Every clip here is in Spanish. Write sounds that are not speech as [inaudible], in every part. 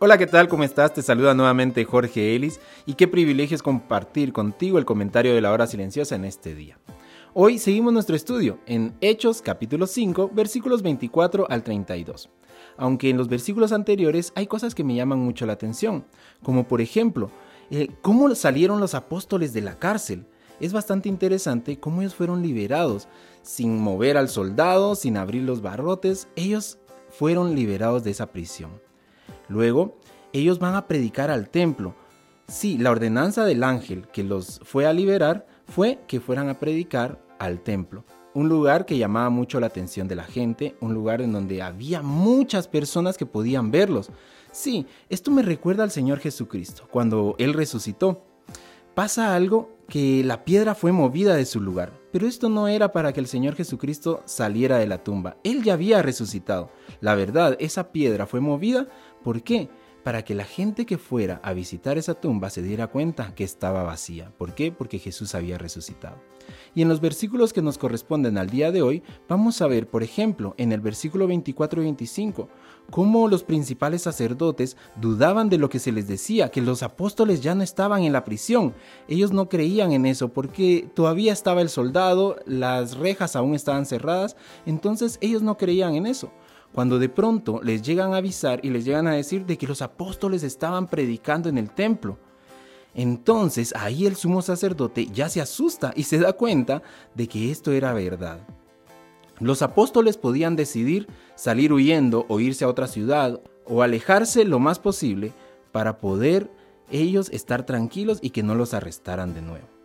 Hola, ¿qué tal? ¿Cómo estás? Te saluda nuevamente Jorge Ellis y qué privilegio es compartir contigo el comentario de la hora silenciosa en este día. Hoy seguimos nuestro estudio en Hechos capítulo 5 versículos 24 al 32. Aunque en los versículos anteriores hay cosas que me llaman mucho la atención, como por ejemplo, eh, cómo salieron los apóstoles de la cárcel. Es bastante interesante cómo ellos fueron liberados, sin mover al soldado, sin abrir los barrotes, ellos fueron liberados de esa prisión. Luego, ellos van a predicar al templo. Sí, la ordenanza del ángel que los fue a liberar fue que fueran a predicar al templo. Un lugar que llamaba mucho la atención de la gente, un lugar en donde había muchas personas que podían verlos. Sí, esto me recuerda al Señor Jesucristo, cuando Él resucitó. Pasa algo que la piedra fue movida de su lugar, pero esto no era para que el Señor Jesucristo saliera de la tumba. Él ya había resucitado. La verdad, esa piedra fue movida ¿Por qué? Para que la gente que fuera a visitar esa tumba se diera cuenta que estaba vacía. ¿Por qué? Porque Jesús había resucitado. Y en los versículos que nos corresponden al día de hoy, vamos a ver, por ejemplo, en el versículo 24 y 25, cómo los principales sacerdotes dudaban de lo que se les decía, que los apóstoles ya no estaban en la prisión. Ellos no creían en eso porque todavía estaba el soldado, las rejas aún estaban cerradas, entonces ellos no creían en eso cuando de pronto les llegan a avisar y les llegan a decir de que los apóstoles estaban predicando en el templo. Entonces ahí el sumo sacerdote ya se asusta y se da cuenta de que esto era verdad. Los apóstoles podían decidir salir huyendo o irse a otra ciudad o alejarse lo más posible para poder ellos estar tranquilos y que no los arrestaran de nuevo.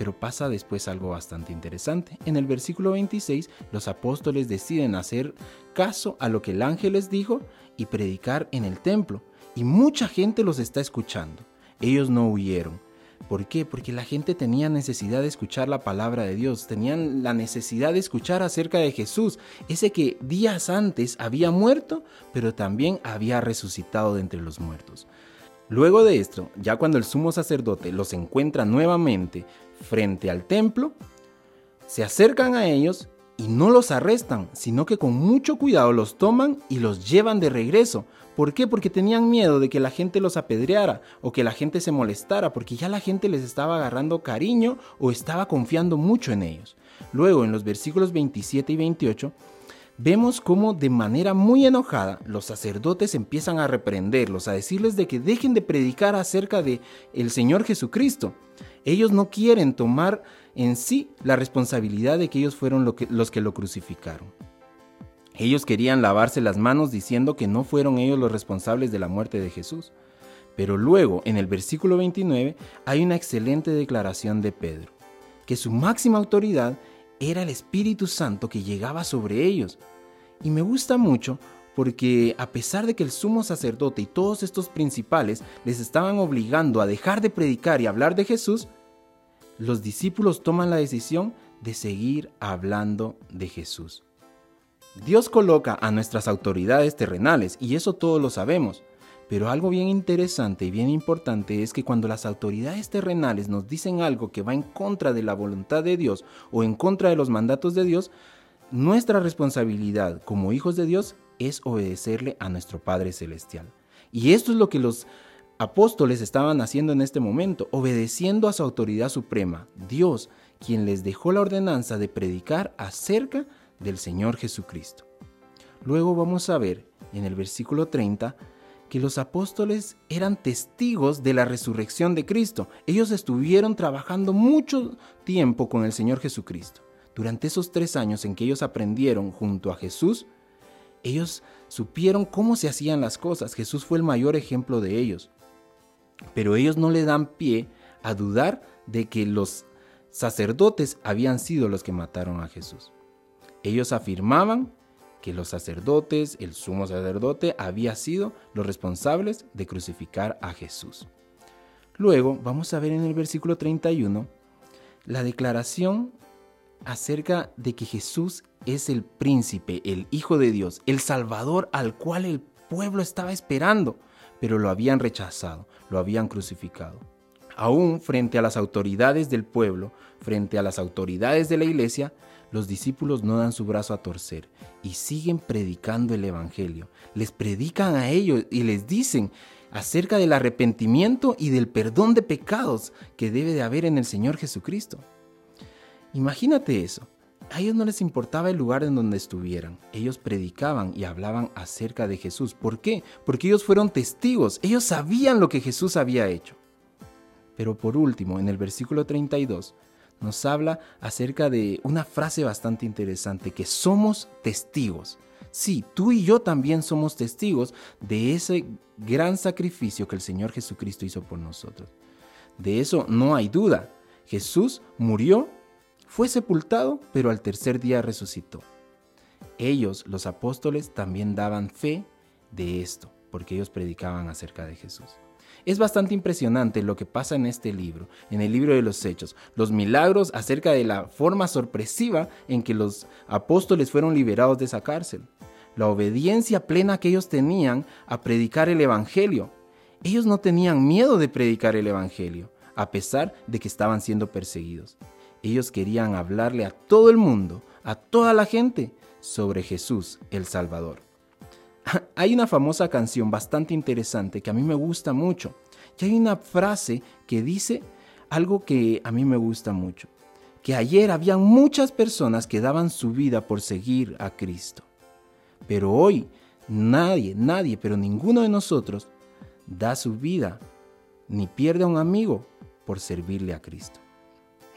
Pero pasa después algo bastante interesante. En el versículo 26, los apóstoles deciden hacer caso a lo que el ángel les dijo y predicar en el templo. Y mucha gente los está escuchando. Ellos no huyeron. ¿Por qué? Porque la gente tenía necesidad de escuchar la palabra de Dios, tenían la necesidad de escuchar acerca de Jesús, ese que días antes había muerto, pero también había resucitado de entre los muertos. Luego de esto, ya cuando el sumo sacerdote los encuentra nuevamente frente al templo, se acercan a ellos y no los arrestan, sino que con mucho cuidado los toman y los llevan de regreso. ¿Por qué? Porque tenían miedo de que la gente los apedreara o que la gente se molestara, porque ya la gente les estaba agarrando cariño o estaba confiando mucho en ellos. Luego, en los versículos 27 y 28, vemos cómo de manera muy enojada los sacerdotes empiezan a reprenderlos, a decirles de que dejen de predicar acerca de el Señor Jesucristo. Ellos no quieren tomar en sí la responsabilidad de que ellos fueron los que lo crucificaron. Ellos querían lavarse las manos diciendo que no fueron ellos los responsables de la muerte de Jesús. Pero luego, en el versículo 29, hay una excelente declaración de Pedro, que su máxima autoridad era el Espíritu Santo que llegaba sobre ellos. Y me gusta mucho porque a pesar de que el sumo sacerdote y todos estos principales les estaban obligando a dejar de predicar y hablar de Jesús, los discípulos toman la decisión de seguir hablando de Jesús. Dios coloca a nuestras autoridades terrenales y eso todos lo sabemos. Pero algo bien interesante y bien importante es que cuando las autoridades terrenales nos dicen algo que va en contra de la voluntad de Dios o en contra de los mandatos de Dios, nuestra responsabilidad como hijos de Dios es obedecerle a nuestro Padre Celestial. Y esto es lo que los apóstoles estaban haciendo en este momento, obedeciendo a su autoridad suprema, Dios, quien les dejó la ordenanza de predicar acerca del Señor Jesucristo. Luego vamos a ver en el versículo 30 que los apóstoles eran testigos de la resurrección de Cristo. Ellos estuvieron trabajando mucho tiempo con el Señor Jesucristo. Durante esos tres años en que ellos aprendieron junto a Jesús, ellos supieron cómo se hacían las cosas. Jesús fue el mayor ejemplo de ellos. Pero ellos no le dan pie a dudar de que los sacerdotes habían sido los que mataron a Jesús. Ellos afirmaban que los sacerdotes, el sumo sacerdote, había sido los responsables de crucificar a Jesús. Luego vamos a ver en el versículo 31 la declaración acerca de que Jesús es el príncipe, el Hijo de Dios, el Salvador al cual el pueblo estaba esperando, pero lo habían rechazado, lo habían crucificado. Aún frente a las autoridades del pueblo, frente a las autoridades de la iglesia, los discípulos no dan su brazo a torcer y siguen predicando el Evangelio. Les predican a ellos y les dicen acerca del arrepentimiento y del perdón de pecados que debe de haber en el Señor Jesucristo. Imagínate eso. A ellos no les importaba el lugar en donde estuvieran. Ellos predicaban y hablaban acerca de Jesús. ¿Por qué? Porque ellos fueron testigos. Ellos sabían lo que Jesús había hecho. Pero por último, en el versículo 32, nos habla acerca de una frase bastante interesante, que somos testigos. Sí, tú y yo también somos testigos de ese gran sacrificio que el Señor Jesucristo hizo por nosotros. De eso no hay duda. Jesús murió, fue sepultado, pero al tercer día resucitó. Ellos, los apóstoles, también daban fe de esto, porque ellos predicaban acerca de Jesús. Es bastante impresionante lo que pasa en este libro, en el libro de los Hechos, los milagros acerca de la forma sorpresiva en que los apóstoles fueron liberados de esa cárcel, la obediencia plena que ellos tenían a predicar el Evangelio. Ellos no tenían miedo de predicar el Evangelio, a pesar de que estaban siendo perseguidos. Ellos querían hablarle a todo el mundo, a toda la gente, sobre Jesús el Salvador. [laughs] Hay una famosa canción bastante interesante que a mí me gusta mucho. Y hay una frase que dice algo que a mí me gusta mucho. Que ayer habían muchas personas que daban su vida por seguir a Cristo. Pero hoy nadie, nadie, pero ninguno de nosotros da su vida ni pierde a un amigo por servirle a Cristo.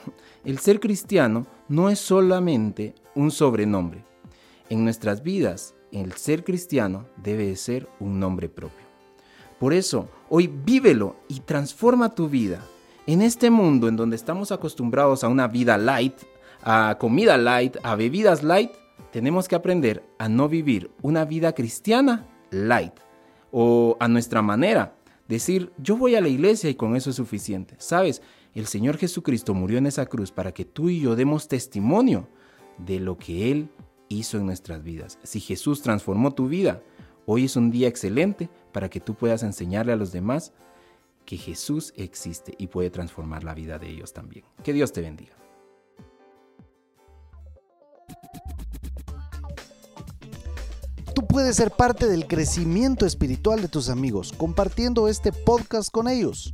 [laughs] El ser cristiano no es solamente un sobrenombre. En nuestras vidas el ser cristiano debe ser un nombre propio. Por eso, hoy vívelo y transforma tu vida. En este mundo en donde estamos acostumbrados a una vida light, a comida light, a bebidas light, tenemos que aprender a no vivir una vida cristiana light o a nuestra manera. Decir, yo voy a la iglesia y con eso es suficiente. Sabes, el Señor Jesucristo murió en esa cruz para que tú y yo demos testimonio de lo que Él hizo en nuestras vidas. Si Jesús transformó tu vida, hoy es un día excelente para que tú puedas enseñarle a los demás que Jesús existe y puede transformar la vida de ellos también. Que Dios te bendiga. Tú puedes ser parte del crecimiento espiritual de tus amigos compartiendo este podcast con ellos.